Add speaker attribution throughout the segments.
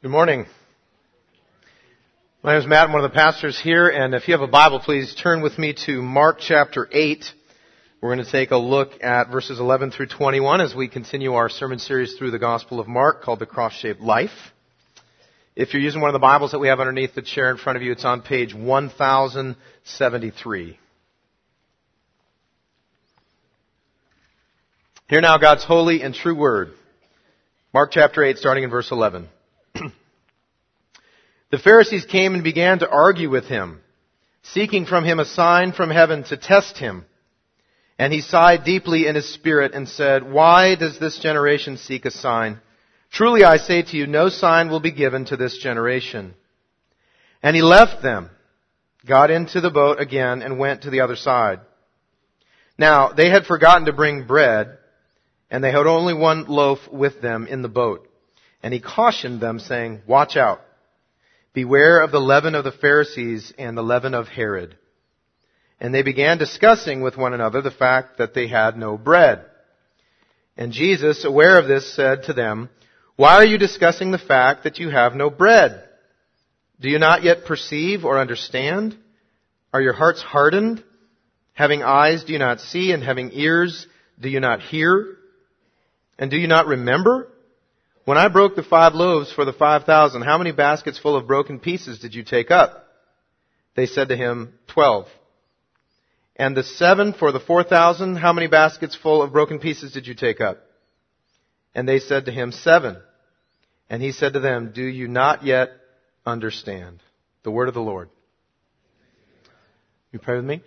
Speaker 1: Good morning. My name is Matt. I'm one of the pastors here, and if you have a Bible, please turn with me to Mark chapter 8. We're going to take a look at verses 11 through 21 as we continue our sermon series through the Gospel of Mark called The Cross-Shaped Life. If you're using one of the Bibles that we have underneath the chair in front of you, it's on page 1073. Hear now God's holy and true word. Mark chapter 8, starting in verse 11. The Pharisees came and began to argue with him, seeking from him a sign from heaven to test him. And he sighed deeply in his spirit and said, Why does this generation seek a sign? Truly I say to you, no sign will be given to this generation. And he left them, got into the boat again, and went to the other side. Now, they had forgotten to bring bread, and they had only one loaf with them in the boat. And he cautioned them, saying, Watch out. Beware of the leaven of the Pharisees and the leaven of Herod. And they began discussing with one another the fact that they had no bread. And Jesus, aware of this, said to them, Why are you discussing the fact that you have no bread? Do you not yet perceive or understand? Are your hearts hardened? Having eyes, do you not see? And having ears, do you not hear? And do you not remember? When I broke the five loaves for the five thousand, how many baskets full of broken pieces did you take up? They said to him, Twelve. And the seven for the four thousand, how many baskets full of broken pieces did you take up? And they said to him, Seven. And he said to them, Do you not yet understand? The word of the Lord. You pray with me?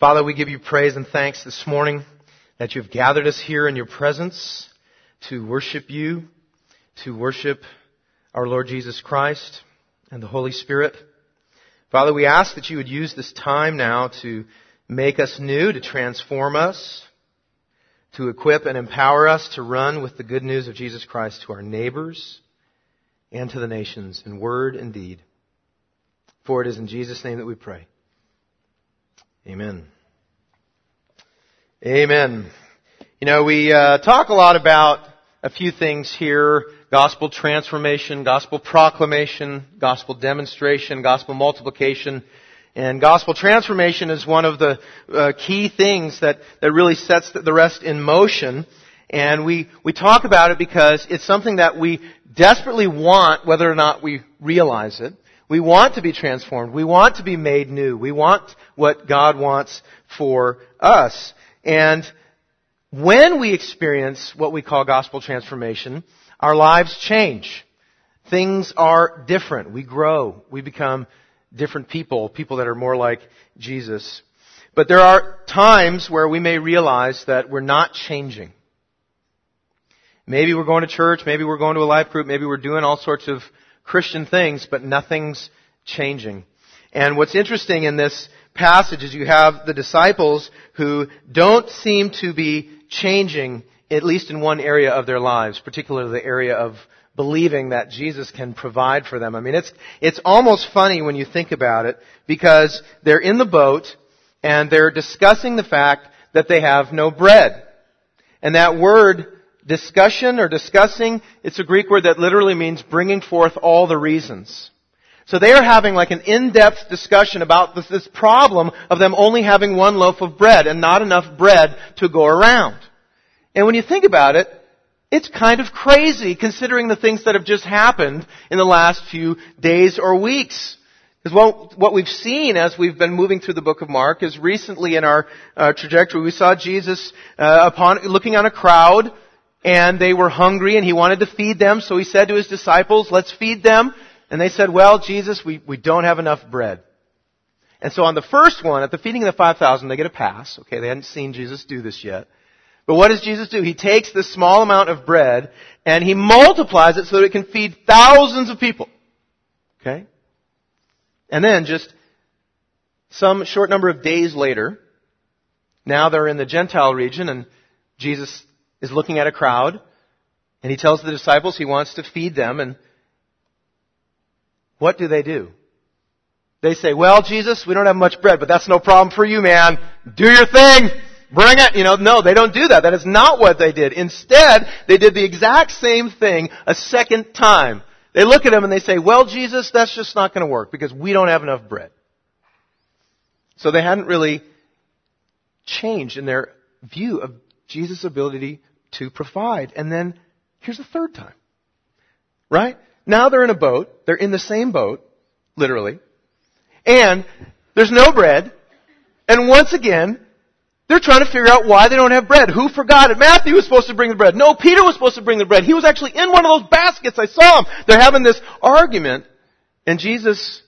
Speaker 1: Father, we give you praise and thanks this morning that you've gathered us here in your presence to worship you, to worship our Lord Jesus Christ and the Holy Spirit. Father, we ask that you would use this time now to make us new, to transform us, to equip and empower us to run with the good news of Jesus Christ to our neighbors and to the nations in word and deed. For it is in Jesus' name that we pray. Amen. Amen. You know, we uh, talk a lot about a few things here gospel transformation, gospel proclamation, gospel demonstration, gospel multiplication. And gospel transformation is one of the uh, key things that, that really sets the rest in motion. And we, we talk about it because it's something that we desperately want whether or not we realize it. We want to be transformed. We want to be made new. We want what God wants for us. And when we experience what we call gospel transformation, our lives change. Things are different. We grow. We become different people, people that are more like Jesus. But there are times where we may realize that we're not changing. Maybe we're going to church, maybe we're going to a life group, maybe we're doing all sorts of Christian things, but nothing's changing. And what's interesting in this passage is you have the disciples who don't seem to be changing, at least in one area of their lives, particularly the area of believing that Jesus can provide for them. I mean, it's, it's almost funny when you think about it because they're in the boat and they're discussing the fact that they have no bread. And that word discussion or discussing, it's a Greek word that literally means bringing forth all the reasons. So they are having like an in-depth discussion about this, this, problem of them only having one loaf of bread and not enough bread to go around. And when you think about it, it's kind of crazy considering the things that have just happened in the last few days or weeks. Because what, what we've seen as we've been moving through the book of Mark is recently in our uh, trajectory, we saw Jesus uh, upon looking on a crowd and they were hungry and he wanted to feed them. So he said to his disciples, let's feed them. And they said, well, Jesus, we, we don't have enough bread. And so on the first one, at the feeding of the 5,000, they get a pass. Okay, they hadn't seen Jesus do this yet. But what does Jesus do? He takes this small amount of bread and he multiplies it so that it can feed thousands of people. Okay? And then just some short number of days later, now they're in the Gentile region and Jesus is looking at a crowd and he tells the disciples he wants to feed them and what do they do? They say, well, Jesus, we don't have much bread, but that's no problem for you, man. Do your thing. bring it, you know, no, they don't do that. That is not what they did. Instead, they did the exact same thing a second time. They look at him and they say, well, Jesus, that's just not going to work because we don't have enough bread. So they hadn't really changed in their view of Jesus' ability to provide. And then here's the third time. Right? Now they're in a boat. They're in the same boat, literally. And there's no bread. And once again, they're trying to figure out why they don't have bread. Who forgot it? Matthew was supposed to bring the bread. No, Peter was supposed to bring the bread. He was actually in one of those baskets. I saw him. They're having this argument. And Jesus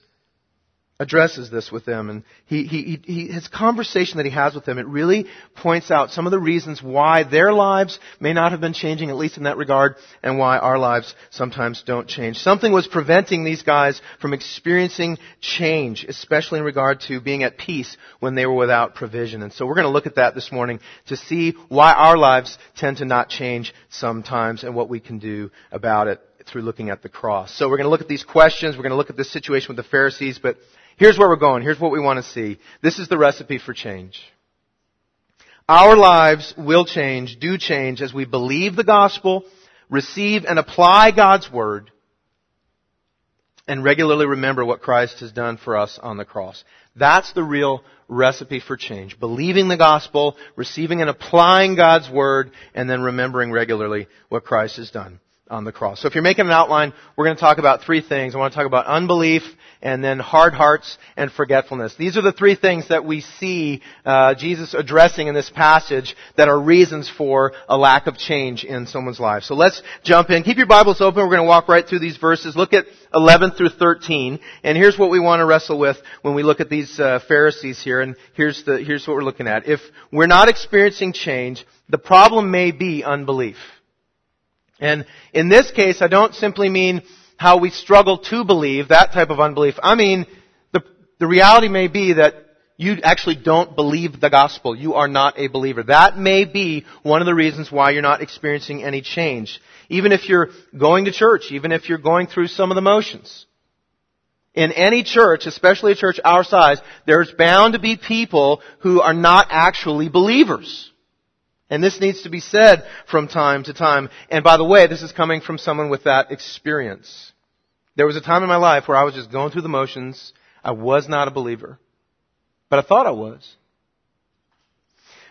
Speaker 1: addresses this with them and he, he, he, his conversation that he has with them, it really points out some of the reasons why their lives may not have been changing, at least in that regard, and why our lives sometimes don't change. Something was preventing these guys from experiencing change, especially in regard to being at peace when they were without provision. And so we're going to look at that this morning to see why our lives tend to not change sometimes and what we can do about it through looking at the cross. So we're going to look at these questions. We're going to look at this situation with the Pharisees, but Here's where we're going. Here's what we want to see. This is the recipe for change. Our lives will change, do change as we believe the gospel, receive and apply God's word, and regularly remember what Christ has done for us on the cross. That's the real recipe for change. Believing the gospel, receiving and applying God's word, and then remembering regularly what Christ has done on the cross. So if you're making an outline, we're going to talk about three things. I want to talk about unbelief, and then hard hearts and forgetfulness. These are the three things that we see uh, Jesus addressing in this passage that are reasons for a lack of change in someone's life. So let's jump in. Keep your Bibles open. We're going to walk right through these verses. Look at 11 through 13, and here's what we want to wrestle with when we look at these uh, Pharisees here. And here's the here's what we're looking at. If we're not experiencing change, the problem may be unbelief. And in this case, I don't simply mean how we struggle to believe, that type of unbelief. I mean, the, the reality may be that you actually don't believe the gospel. You are not a believer. That may be one of the reasons why you're not experiencing any change. Even if you're going to church, even if you're going through some of the motions. In any church, especially a church our size, there's bound to be people who are not actually believers. And this needs to be said from time to time. And by the way, this is coming from someone with that experience. There was a time in my life where I was just going through the motions. I was not a believer. But I thought I was.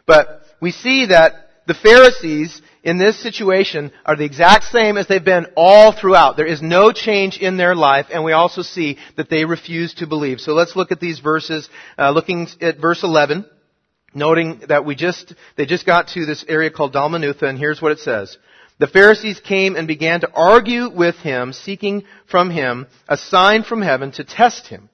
Speaker 1: But we see that the Pharisees in this situation are the exact same as they've been all throughout. There is no change in their life, and we also see that they refuse to believe. So let's look at these verses, uh, looking at verse 11 noting that we just, they just got to this area called Dalmanutha, and here's what it says. The Pharisees came and began to argue with him, seeking from him a sign from heaven to test him.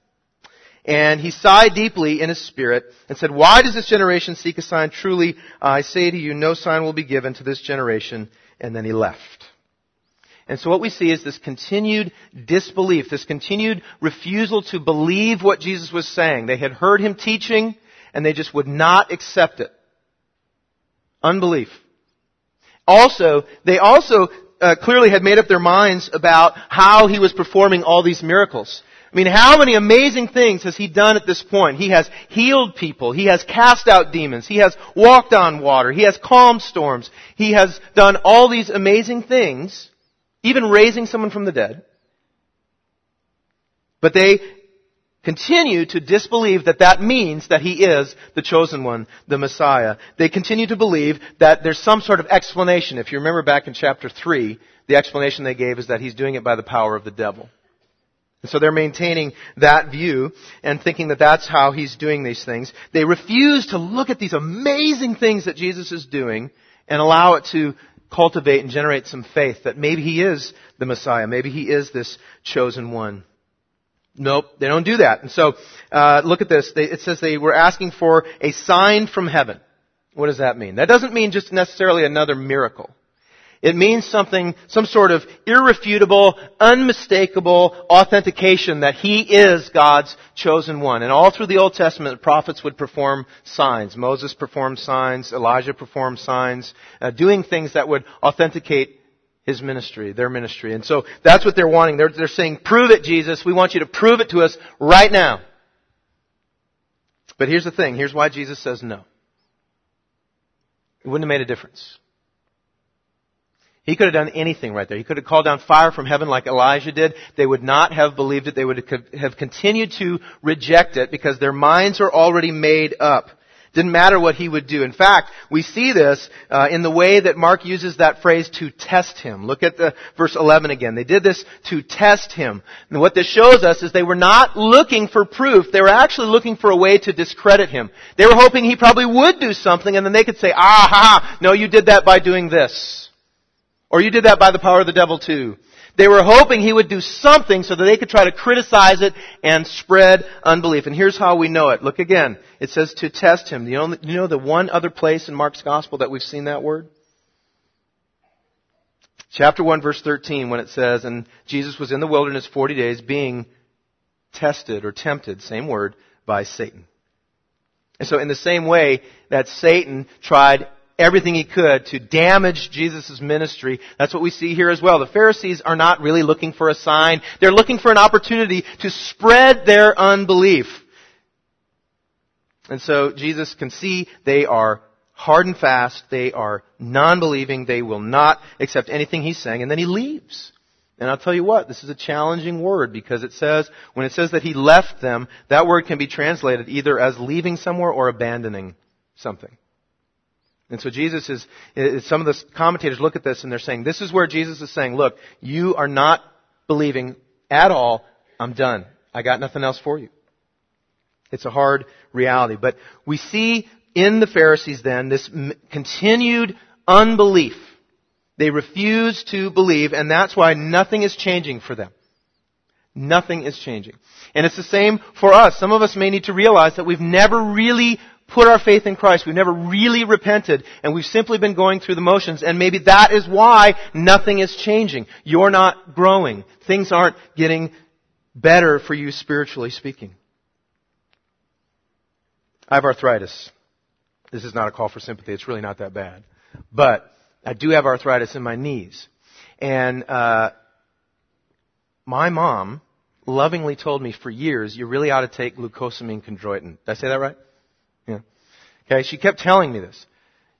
Speaker 1: And he sighed deeply in his spirit and said, Why does this generation seek a sign? Truly, I say to you, no sign will be given to this generation. And then he left. And so what we see is this continued disbelief, this continued refusal to believe what Jesus was saying. They had heard him teaching, and they just would not accept it. Unbelief. Also, they also uh, clearly had made up their minds about how he was performing all these miracles. I mean, how many amazing things has he done at this point? He has healed people. He has cast out demons. He has walked on water. He has calmed storms. He has done all these amazing things, even raising someone from the dead. But they continue to disbelieve that that means that he is the chosen one, the Messiah. They continue to believe that there's some sort of explanation. If you remember back in chapter 3, the explanation they gave is that he's doing it by the power of the devil. And so they're maintaining that view and thinking that that's how he's doing these things. They refuse to look at these amazing things that Jesus is doing and allow it to cultivate and generate some faith that maybe he is the Messiah. Maybe he is this chosen one. Nope, they don't do that. And so, uh, look at this. They, it says they were asking for a sign from heaven. What does that mean? That doesn't mean just necessarily another miracle. It means something, some sort of irrefutable, unmistakable authentication that He is God's chosen one. And all through the Old Testament, the prophets would perform signs. Moses performed signs, Elijah performed signs, uh, doing things that would authenticate his ministry, their ministry. And so that's what they're wanting. They're, they're saying, prove it, Jesus. We want you to prove it to us right now. But here's the thing. Here's why Jesus says no. It wouldn't have made a difference. He could have done anything right there. He could have called down fire from heaven like Elijah did. They would not have believed it. They would have continued to reject it because their minds are already made up. Didn't matter what he would do. In fact, we see this uh, in the way that Mark uses that phrase to test him. Look at the verse 11 again. They did this to test him. And what this shows us is they were not looking for proof. They were actually looking for a way to discredit him. They were hoping he probably would do something and then they could say, ah ha, no, you did that by doing this. Or you did that by the power of the devil too. They were hoping he would do something so that they could try to criticize it and spread unbelief. And here's how we know it. Look again. It says to test him. You know, you know the one other place in Mark's gospel that we've seen that word? Chapter 1 verse 13 when it says, and Jesus was in the wilderness 40 days being tested or tempted, same word, by Satan. And so in the same way that Satan tried everything he could to damage Jesus' ministry. That's what we see here as well. The Pharisees are not really looking for a sign. They're looking for an opportunity to spread their unbelief. And so Jesus can see they are hard and fast. They are non-believing. They will not accept anything he's saying. And then he leaves. And I'll tell you what, this is a challenging word because it says, when it says that he left them, that word can be translated either as leaving somewhere or abandoning something. And so Jesus is, some of the commentators look at this and they're saying, this is where Jesus is saying, look, you are not believing at all. I'm done. I got nothing else for you. It's a hard reality. But we see in the Pharisees then this continued unbelief. They refuse to believe and that's why nothing is changing for them. Nothing is changing. And it's the same for us. Some of us may need to realize that we've never really put our faith in Christ. We've never really repented and we've simply been going through the motions and maybe that is why nothing is changing. You're not growing. Things aren't getting better for you spiritually speaking. I have arthritis. This is not a call for sympathy. It's really not that bad. But I do have arthritis in my knees. And, uh, my mom lovingly told me for years, you really ought to take glucosamine chondroitin. Did I say that right? Okay, she kept telling me this.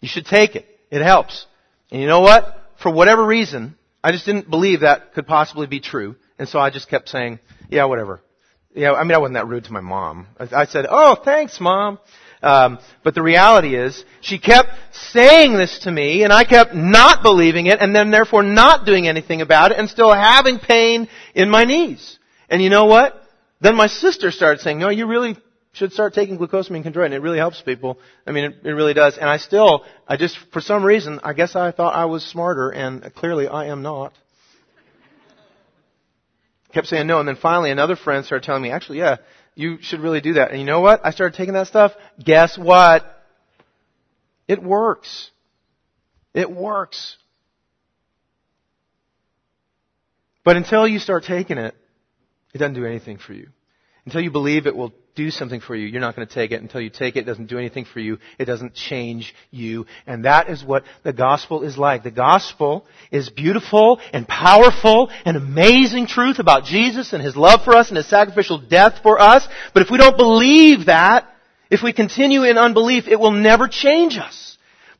Speaker 1: You should take it. It helps. And you know what? For whatever reason, I just didn't believe that could possibly be true. And so I just kept saying, yeah, whatever. Yeah, I mean, I wasn't that rude to my mom. I, I said, oh, thanks, mom. Um, but the reality is, she kept saying this to me, and I kept not believing it, and then therefore not doing anything about it, and still having pain in my knees. And you know what? Then my sister started saying, no, you really should start taking glucosamine chondroitin. It really helps people. I mean, it, it, really does. And I still, I just, for some reason, I guess I thought I was smarter, and clearly I am not. Kept saying no, and then finally another friend started telling me, actually, yeah, you should really do that. And you know what? I started taking that stuff. Guess what? It works. It works. But until you start taking it, it doesn't do anything for you. Until you believe it will do something for you, you're not going to take it. Until you take it, it doesn't do anything for you. It doesn't change you. And that is what the gospel is like. The gospel is beautiful and powerful and amazing truth about Jesus and His love for us and His sacrificial death for us. But if we don't believe that, if we continue in unbelief, it will never change us.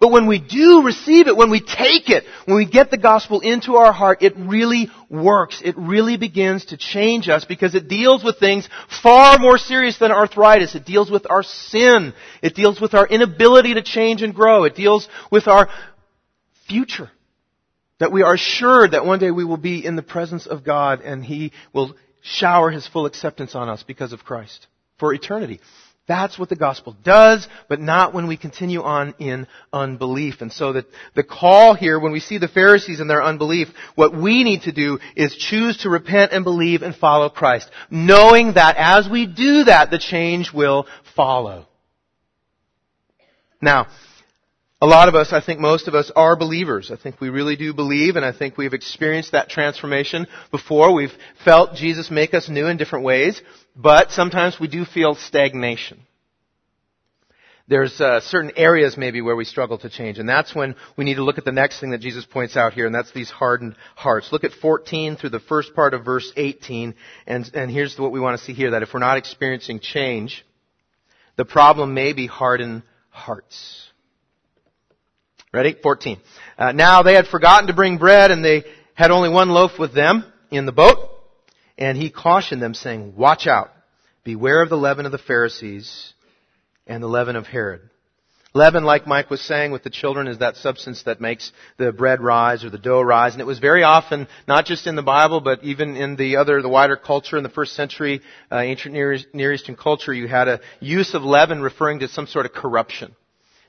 Speaker 1: But when we do receive it, when we take it, when we get the gospel into our heart, it really works. It really begins to change us because it deals with things far more serious than arthritis. It deals with our sin. It deals with our inability to change and grow. It deals with our future. That we are assured that one day we will be in the presence of God and He will shower His full acceptance on us because of Christ for eternity. That's what the gospel does, but not when we continue on in unbelief. And so that the call here, when we see the Pharisees in their unbelief, what we need to do is choose to repent and believe and follow Christ, knowing that as we do that, the change will follow. Now, a lot of us, I think most of us are believers. I think we really do believe and I think we've experienced that transformation before. We've felt Jesus make us new in different ways, but sometimes we do feel stagnation. There's uh, certain areas maybe where we struggle to change, and that's when we need to look at the next thing that Jesus points out here, and that's these hardened hearts. Look at 14 through the first part of verse 18, and, and here's what we want to see here, that if we're not experiencing change, the problem may be hardened hearts. Ready? 14. Uh, now they had forgotten to bring bread and they had only one loaf with them in the boat. And he cautioned them saying, watch out. Beware of the leaven of the Pharisees and the leaven of Herod. Leaven, like Mike was saying with the children, is that substance that makes the bread rise or the dough rise. And it was very often, not just in the Bible, but even in the other, the wider culture in the first century, uh, ancient Near, Near Eastern culture, you had a use of leaven referring to some sort of corruption.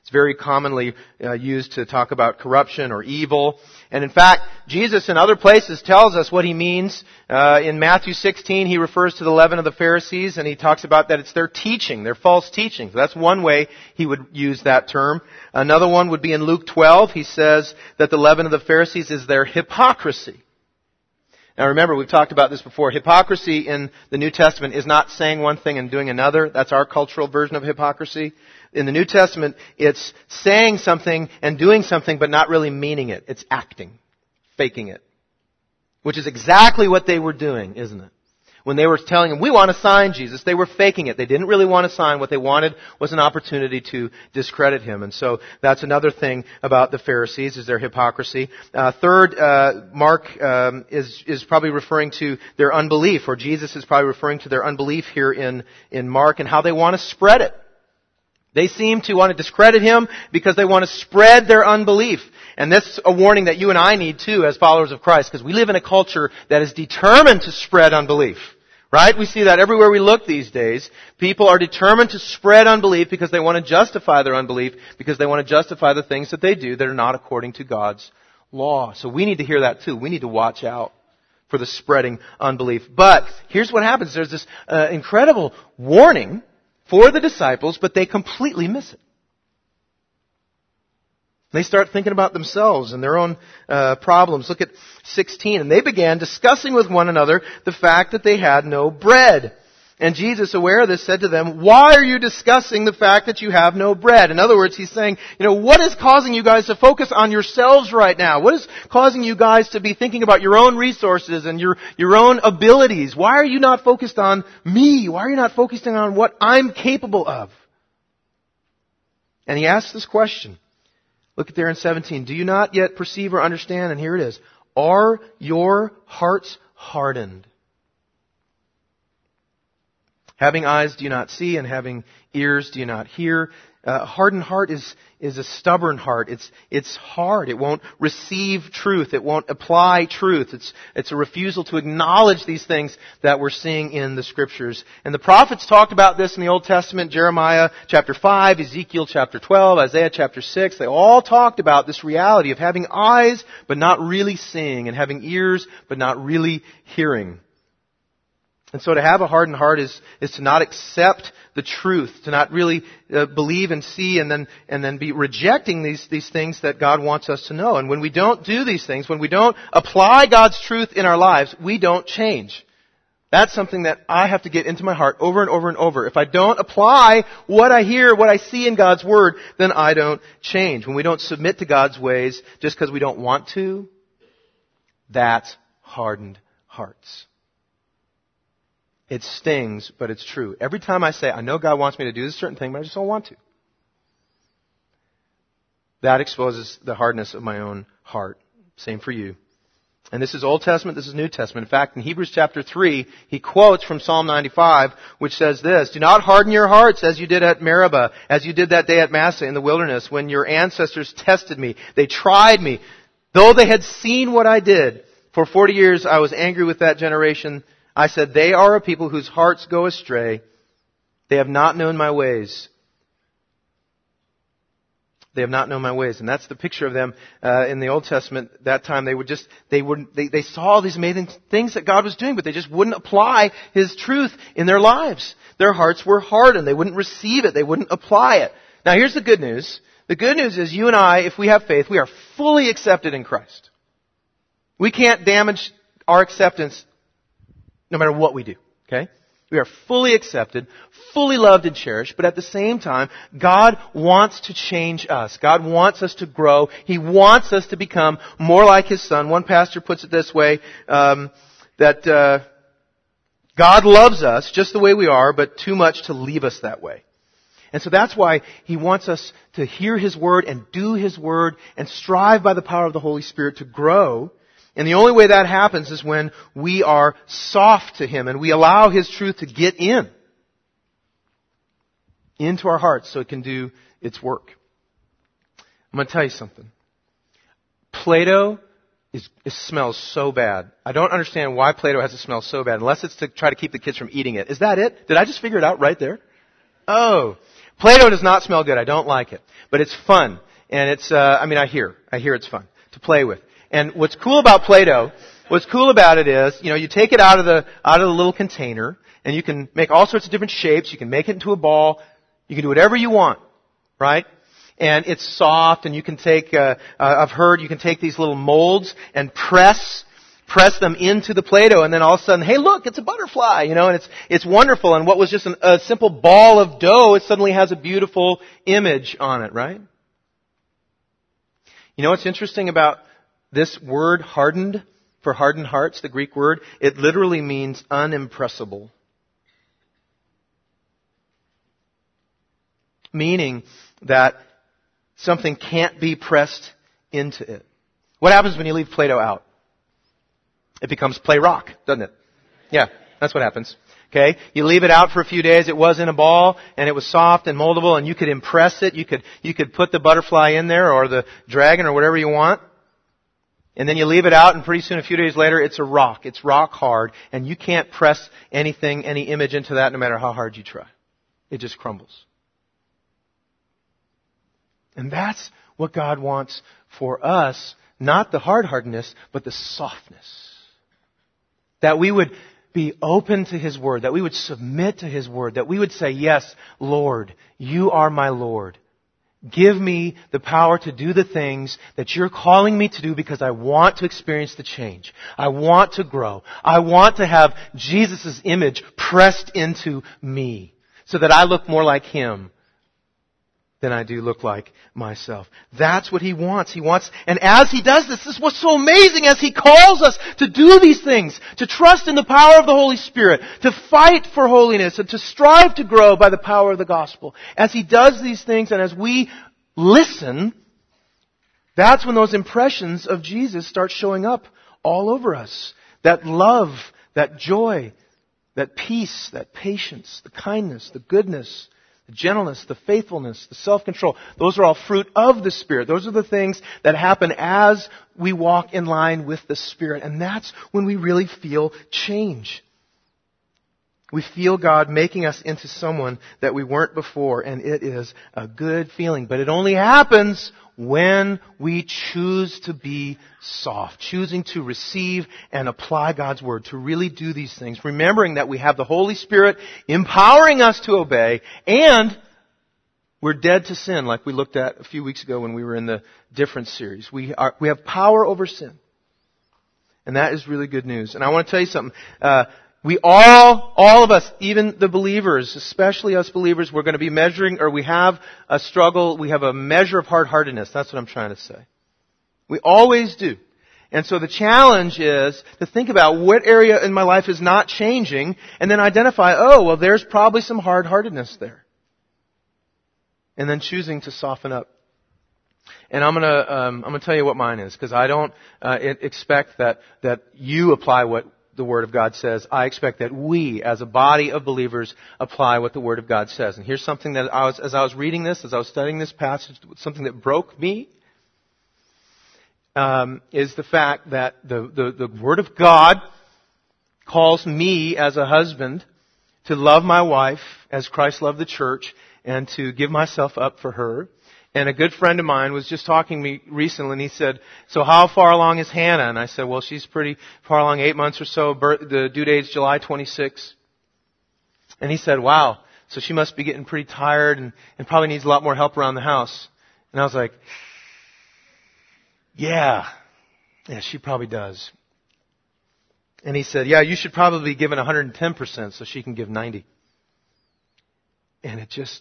Speaker 1: It's very commonly uh, used to talk about corruption or evil. And in fact, Jesus in other places tells us what he means. Uh, in Matthew 16, he refers to the leaven of the Pharisees, and he talks about that it's their teaching, their false teaching. So that's one way he would use that term. Another one would be in Luke 12. He says that the leaven of the Pharisees is their hypocrisy. Now remember, we've talked about this before. Hypocrisy in the New Testament is not saying one thing and doing another. That's our cultural version of hypocrisy in the New Testament, it's saying something and doing something but not really meaning it. It's acting. Faking it. Which is exactly what they were doing, isn't it? When they were telling him, we want to sign Jesus, they were faking it. They didn't really want to sign. What they wanted was an opportunity to discredit him. And so that's another thing about the Pharisees, is their hypocrisy. Uh, third, uh, Mark um, is, is probably referring to their unbelief, or Jesus is probably referring to their unbelief here in, in Mark and how they want to spread it. They seem to want to discredit him because they want to spread their unbelief. And that's a warning that you and I need too as followers of Christ because we live in a culture that is determined to spread unbelief. Right? We see that everywhere we look these days. People are determined to spread unbelief because they want to justify their unbelief, because they want to justify the things that they do that are not according to God's law. So we need to hear that too. We need to watch out for the spreading unbelief. But here's what happens. There's this uh, incredible warning for the disciples, but they completely miss it. They start thinking about themselves and their own uh, problems. Look at 16. And they began discussing with one another the fact that they had no bread. And Jesus, aware of this, said to them, why are you discussing the fact that you have no bread? In other words, he's saying, you know, what is causing you guys to focus on yourselves right now? What is causing you guys to be thinking about your own resources and your, your own abilities? Why are you not focused on me? Why are you not focusing on what I'm capable of? And he asks this question. Look at there in 17. Do you not yet perceive or understand? And here it is. Are your hearts hardened? Having eyes do you not see, and having ears do you not hear. Uh, hardened heart is is a stubborn heart. It's it's hard. It won't receive truth. It won't apply truth. It's it's a refusal to acknowledge these things that we're seeing in the scriptures. And the prophets talked about this in the Old Testament. Jeremiah chapter five, Ezekiel chapter twelve, Isaiah chapter six. They all talked about this reality of having eyes but not really seeing, and having ears but not really hearing. And so to have a hardened heart is, is to not accept the truth, to not really uh, believe and see and then, and then be rejecting these, these things that God wants us to know. And when we don't do these things, when we don't apply God's truth in our lives, we don't change. That's something that I have to get into my heart over and over and over. If I don't apply what I hear, what I see in God's Word, then I don't change. When we don't submit to God's ways just because we don't want to, that's hardened hearts. It stings, but it's true. Every time I say, I know God wants me to do this certain thing, but I just don't want to. That exposes the hardness of my own heart. Same for you. And this is Old Testament, this is New Testament. In fact, in Hebrews chapter 3, he quotes from Psalm 95, which says this, Do not harden your hearts as you did at Meribah, as you did that day at Massah in the wilderness, when your ancestors tested me. They tried me, though they had seen what I did. For 40 years I was angry with that generation. I said, They are a people whose hearts go astray. They have not known my ways. They have not known my ways. And that's the picture of them uh, in the Old Testament. That time they would just, they would, they, they saw these amazing things that God was doing, but they just wouldn't apply His truth in their lives. Their hearts were hardened. They wouldn't receive it. They wouldn't apply it. Now here's the good news. The good news is you and I, if we have faith, we are fully accepted in Christ. We can't damage our acceptance no matter what we do. Okay? We are fully accepted, fully loved and cherished, but at the same time, God wants to change us. God wants us to grow. He wants us to become more like His Son. One pastor puts it this way, um, that uh, God loves us just the way we are, but too much to leave us that way. And so that's why he wants us to hear his word and do his word and strive by the power of the Holy Spirit to grow. And the only way that happens is when we are soft to him and we allow his truth to get in into our hearts so it can do its work. I'm going to tell you something. Play-Doh is, it smells so bad. I don't understand why Play-Doh has to smell so bad, unless it's to try to keep the kids from eating it. Is that it? Did I just figure it out right there? Oh. Play-Doh does not smell good. I don't like it. But it's fun. And it's, uh, I mean, I hear, I hear it's fun to play with. And what's cool about Play-Doh, what's cool about it is, you know, you take it out of the, out of the little container, and you can make all sorts of different shapes. You can make it into a ball. You can do whatever you want. Right? and it's soft and you can take uh, uh, I've heard you can take these little molds and press press them into the Play-Doh and then all of a sudden, hey look, it's a butterfly, you know, and it's, it's wonderful and what was just an, a simple ball of dough, it suddenly has a beautiful image on it, right? You know what's interesting about this word hardened, for hardened hearts, the Greek word, it literally means unimpressible. Meaning that something can't be pressed into it. What happens when you leave Play-Doh out? It becomes play rock, doesn't it? Yeah, that's what happens. Okay? You leave it out for a few days, it was in a ball, and it was soft and moldable, and you could impress it, you could, you could put the butterfly in there, or the dragon, or whatever you want. And then you leave it out, and pretty soon, a few days later, it's a rock. It's rock hard, and you can't press anything, any image into that no matter how hard you try. It just crumbles. And that's what God wants for us, not the hard-heartedness, but the softness. That we would be open to His Word, that we would submit to His Word, that we would say, yes, Lord, you are my Lord. Give me the power to do the things that you're calling me to do because I want to experience the change. I want to grow. I want to have Jesus' image pressed into me so that I look more like Him than I do look like myself. That's what he wants. He wants, and as he does this, this is what's so amazing as he calls us to do these things, to trust in the power of the Holy Spirit, to fight for holiness, and to strive to grow by the power of the gospel. As he does these things and as we listen, that's when those impressions of Jesus start showing up all over us. That love, that joy, that peace, that patience, the kindness, the goodness, the gentleness, the faithfulness, the self-control. Those are all fruit of the Spirit. Those are the things that happen as we walk in line with the Spirit. And that's when we really feel change. We feel God making us into someone that we weren't before, and it is a good feeling. But it only happens when we choose to be soft, choosing to receive and apply God's Word, to really do these things, remembering that we have the Holy Spirit empowering us to obey, and we're dead to sin, like we looked at a few weeks ago when we were in the different series. We, are, we have power over sin. And that is really good news. And I want to tell you something. Uh, we all, all of us, even the believers, especially us believers, we're going to be measuring, or we have a struggle, we have a measure of hard-heartedness. That's what I'm trying to say. We always do. And so the challenge is to think about what area in my life is not changing, and then identify, oh, well, there's probably some hard-heartedness there. And then choosing to soften up. And I'm gonna, um, I'm gonna tell you what mine is, because I don't uh, expect that that you apply what the Word of God says, I expect that we, as a body of believers, apply what the Word of God says. And here's something that I was, as I was reading this, as I was studying this passage, something that broke me, um, is the fact that the, the, the Word of God calls me as a husband to love my wife as Christ loved the church and to give myself up for her. And a good friend of mine was just talking to me recently and he said, so how far along is Hannah? And I said, well, she's pretty far along, eight months or so. Birth, the due date is July 26. And he said, wow, so she must be getting pretty tired and, and probably needs a lot more help around the house. And I was like, yeah, yeah, she probably does. And he said, yeah, you should probably be giving 110% so she can give 90. And it just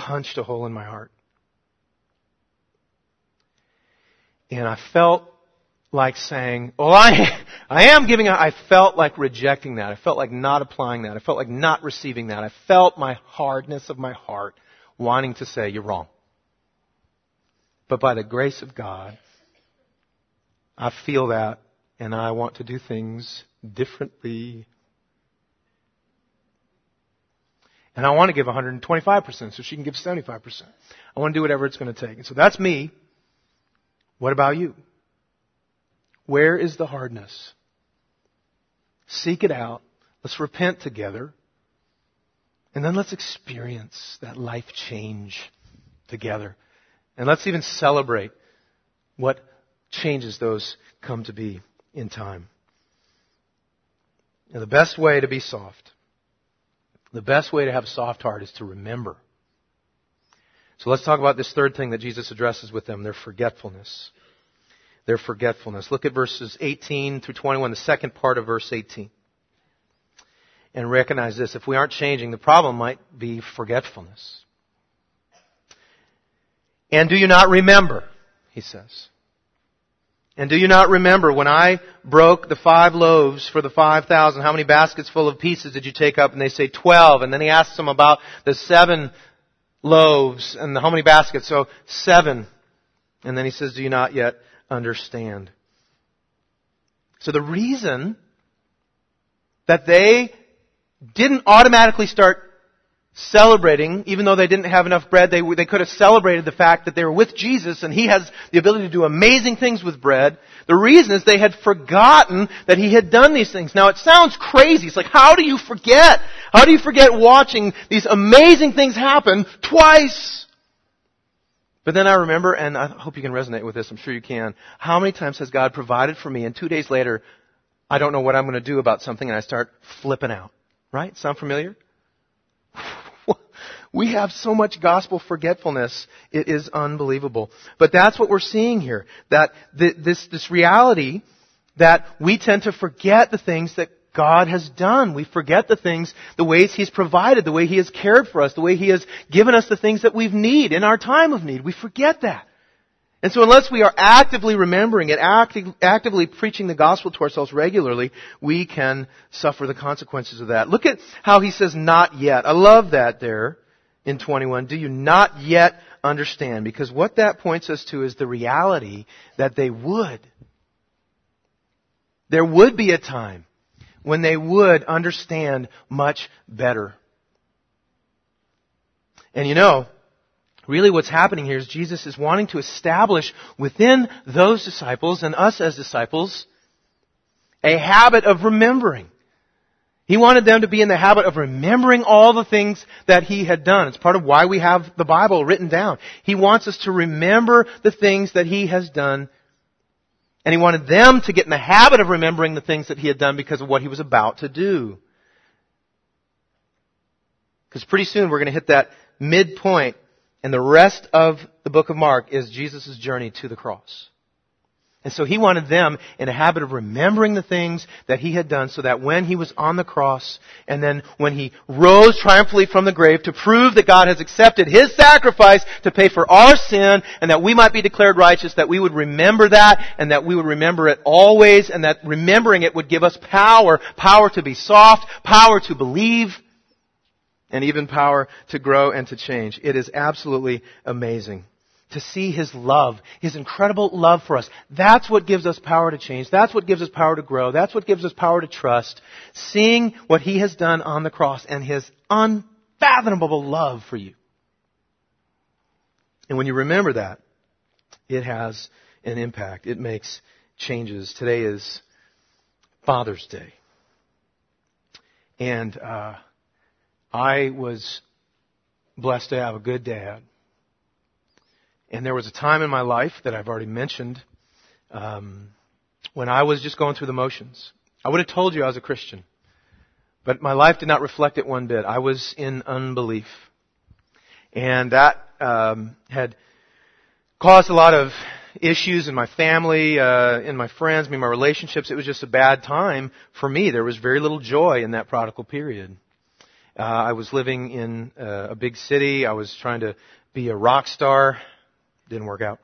Speaker 1: punched a hole in my heart. And I felt like saying, well, I, I am giving, i felt like rejecting that. I felt like not applying that. I felt like not receiving that. I felt my hardness of my heart wanting to say, you're wrong. But by the grace of God, I feel that and I want to do things differently. And I want to give 125% so she can give 75%. I want to do whatever it's going to take. And so that's me. What about you? Where is the hardness? Seek it out. Let's repent together. And then let's experience that life change together. And let's even celebrate what changes those come to be in time. And the best way to be soft, the best way to have a soft heart is to remember. So let's talk about this third thing that Jesus addresses with them, their forgetfulness. Their forgetfulness. Look at verses 18 through 21, the second part of verse 18. And recognize this. If we aren't changing, the problem might be forgetfulness. And do you not remember? He says. And do you not remember when I broke the five loaves for the five thousand, how many baskets full of pieces did you take up? And they say twelve. And then he asks them about the seven loaves and the how many baskets? So seven. And then he says, do you not yet understand? So the reason that they didn't automatically start celebrating, even though they didn't have enough bread, they, they could have celebrated the fact that they were with Jesus and He has the ability to do amazing things with bread. The reason is they had forgotten that He had done these things. Now it sounds crazy. It's like, how do you forget? How do you forget watching these amazing things happen twice? But then I remember, and I hope you can resonate with this, I'm sure you can, how many times has God provided for me and two days later, I don't know what I'm going to do about something and I start flipping out. Right? Sound familiar? We have so much gospel forgetfulness. It is unbelievable. But that's what we're seeing here. That this, this reality that we tend to forget the things that God has done. We forget the things, the ways He's provided, the way He has cared for us, the way He has given us the things that we need in our time of need. We forget that. And so unless we are actively remembering it, acti- actively preaching the gospel to ourselves regularly, we can suffer the consequences of that. Look at how he says not yet. I love that there in 21. Do you not yet understand? Because what that points us to is the reality that they would. There would be a time when they would understand much better. And you know, Really what's happening here is Jesus is wanting to establish within those disciples and us as disciples a habit of remembering. He wanted them to be in the habit of remembering all the things that He had done. It's part of why we have the Bible written down. He wants us to remember the things that He has done. And He wanted them to get in the habit of remembering the things that He had done because of what He was about to do. Because pretty soon we're going to hit that midpoint and the rest of the book of Mark is Jesus' journey to the cross. And so he wanted them in a habit of remembering the things that he had done so that when he was on the cross and then when he rose triumphantly from the grave to prove that God has accepted his sacrifice to pay for our sin and that we might be declared righteous, that we would remember that and that we would remember it always and that remembering it would give us power, power to be soft, power to believe, and even power to grow and to change. It is absolutely amazing to see His love, His incredible love for us. That's what gives us power to change. That's what gives us power to grow. That's what gives us power to trust. Seeing what He has done on the cross and His unfathomable love for you. And when you remember that, it has an impact. It makes changes. Today is Father's Day. And, uh, I was blessed to have a good dad. And there was a time in my life that I've already mentioned um, when I was just going through the motions. I would have told you I was a Christian, but my life did not reflect it one bit. I was in unbelief, and that um, had caused a lot of issues in my family, uh, in my friends, in my relationships. It was just a bad time for me. There was very little joy in that prodigal period. Uh, I was living in uh, a big city. I was trying to be a rock star. Didn't work out.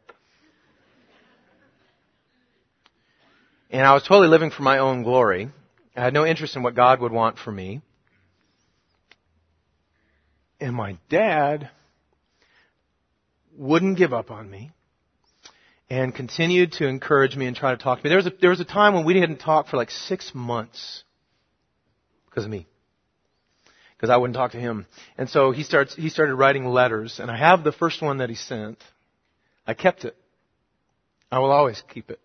Speaker 1: And I was totally living for my own glory. I had no interest in what God would want for me. And my dad wouldn't give up on me and continued to encourage me and try to talk to me. There was a, there was a time when we didn't talk for like six months because of me. Because I wouldn't talk to him. And so he starts, he started writing letters and I have the first one that he sent. I kept it. I will always keep it.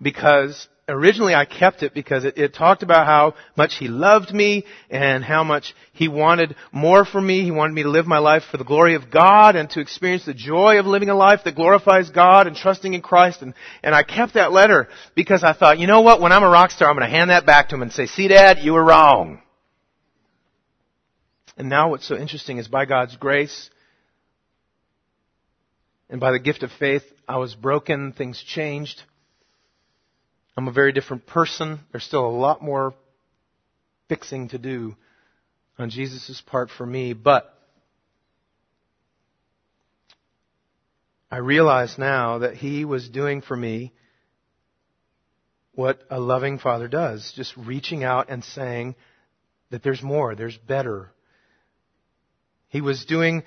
Speaker 1: Because originally I kept it because it, it, talked about how much he loved me and how much he wanted more for me. He wanted me to live my life for the glory of God and to experience the joy of living a life that glorifies God and trusting in Christ. And, and I kept that letter because I thought, you know what? When I'm a rock star, I'm going to hand that back to him and say, see dad, you were wrong. And now what's so interesting is by God's grace and by the gift of faith, I was broken, things changed. I'm a very different person. There's still a lot more fixing to do on Jesus' part for me, but I realize now that He was doing for me what a loving father does, just reaching out and saying that there's more, there's better. He was doing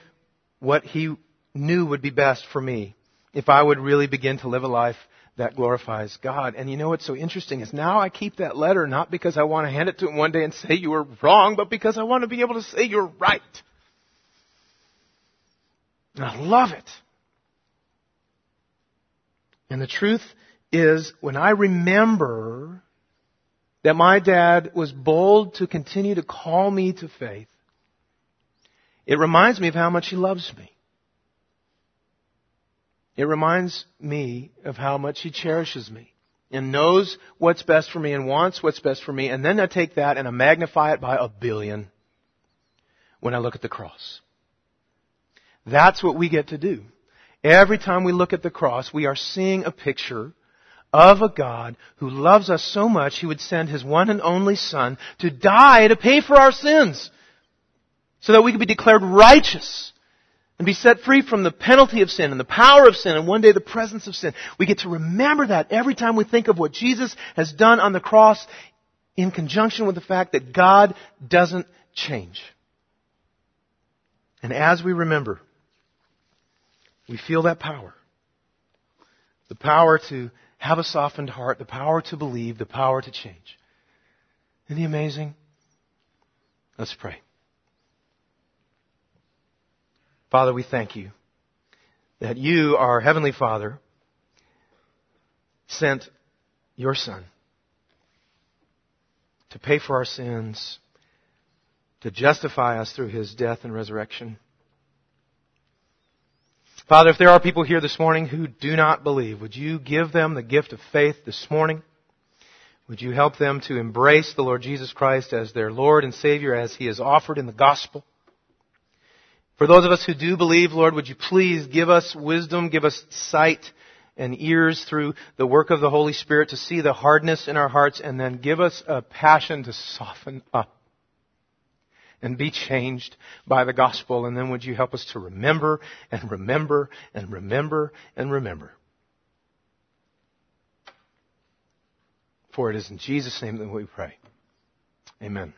Speaker 1: what He knew would be best for me if I would really begin to live a life that glorifies God. And you know what's so interesting is now I keep that letter not because I want to hand it to him one day and say you were wrong, but because I want to be able to say you're right. And I love it. And the truth is, when I remember that my dad was bold to continue to call me to faith, it reminds me of how much he loves me. It reminds me of how much He cherishes me and knows what's best for me and wants what's best for me. And then I take that and I magnify it by a billion when I look at the cross. That's what we get to do. Every time we look at the cross, we are seeing a picture of a God who loves us so much he would send his one and only Son to die to pay for our sins so that we could be declared righteous and be set free from the penalty of sin and the power of sin and one day the presence of sin. We get to remember that every time we think of what Jesus has done on the cross in conjunction with the fact that God doesn't change. And as we remember, we feel that power. The power to have a softened heart, the power to believe, the power to change. Isn't he amazing? Let's pray. Father, we thank you that you, our Heavenly Father, sent your Son to pay for our sins, to justify us through His death and resurrection. Father, if there are people here this morning who do not believe, would you give them the gift of faith this morning? Would you help them to embrace the Lord Jesus Christ as their Lord and Savior as He is offered in the gospel? For those of us who do believe, Lord, would you please give us wisdom, give us sight and ears through the work of the Holy Spirit to see the hardness in our hearts and then give us a passion to soften up and be changed by the gospel. And then would you help us to remember and remember and remember and remember. For it is in Jesus' name that we pray. Amen.